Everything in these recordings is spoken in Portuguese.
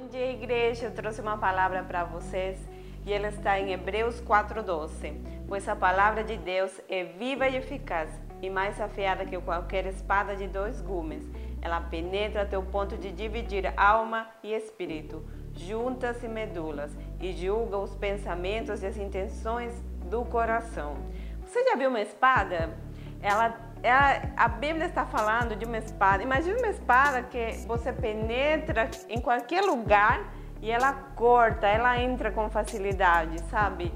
Bom dia, igreja. Eu trouxe uma palavra para vocês e ela está em Hebreus 4:12. Pois a palavra de Deus é viva e eficaz e mais afiada que qualquer espada de dois gumes. Ela penetra até o ponto de dividir alma e espírito, juntas e medulas, e julga os pensamentos e as intenções do coração. Você já viu uma espada? Ela, ela, a Bíblia está falando de uma espada. Imagina uma espada que você penetra em qualquer lugar e ela corta, ela entra com facilidade, sabe?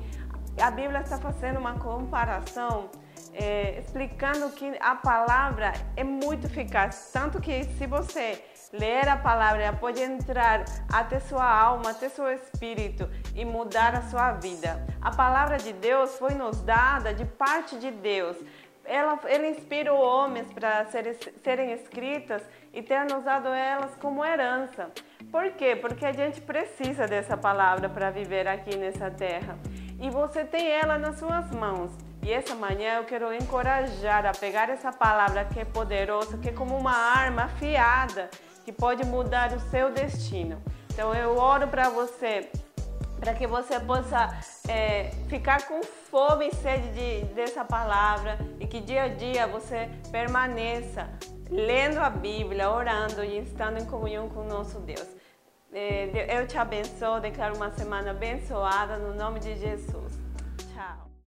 A Bíblia está fazendo uma comparação é, explicando que a palavra é muito eficaz, tanto que se você ler a palavra, ela pode entrar até sua alma, até seu espírito e mudar a sua vida. A palavra de Deus foi nos dada de parte de Deus. Ela, ele inspirou homens para serem, serem escritas e ter nos dado elas como herança. Por quê? Porque a gente precisa dessa palavra para viver aqui nessa terra. E você tem ela nas suas mãos. E essa manhã eu quero encorajar a pegar essa palavra que é poderosa, que é como uma arma afiada, que pode mudar o seu destino. Então eu oro para você, para que você possa é, ficar com fome e sede de, dessa palavra e que dia a dia você permaneça lendo a Bíblia, orando e estando em comunhão com o nosso Deus. É, eu te abençoo, declaro uma semana abençoada no nome de Jesus.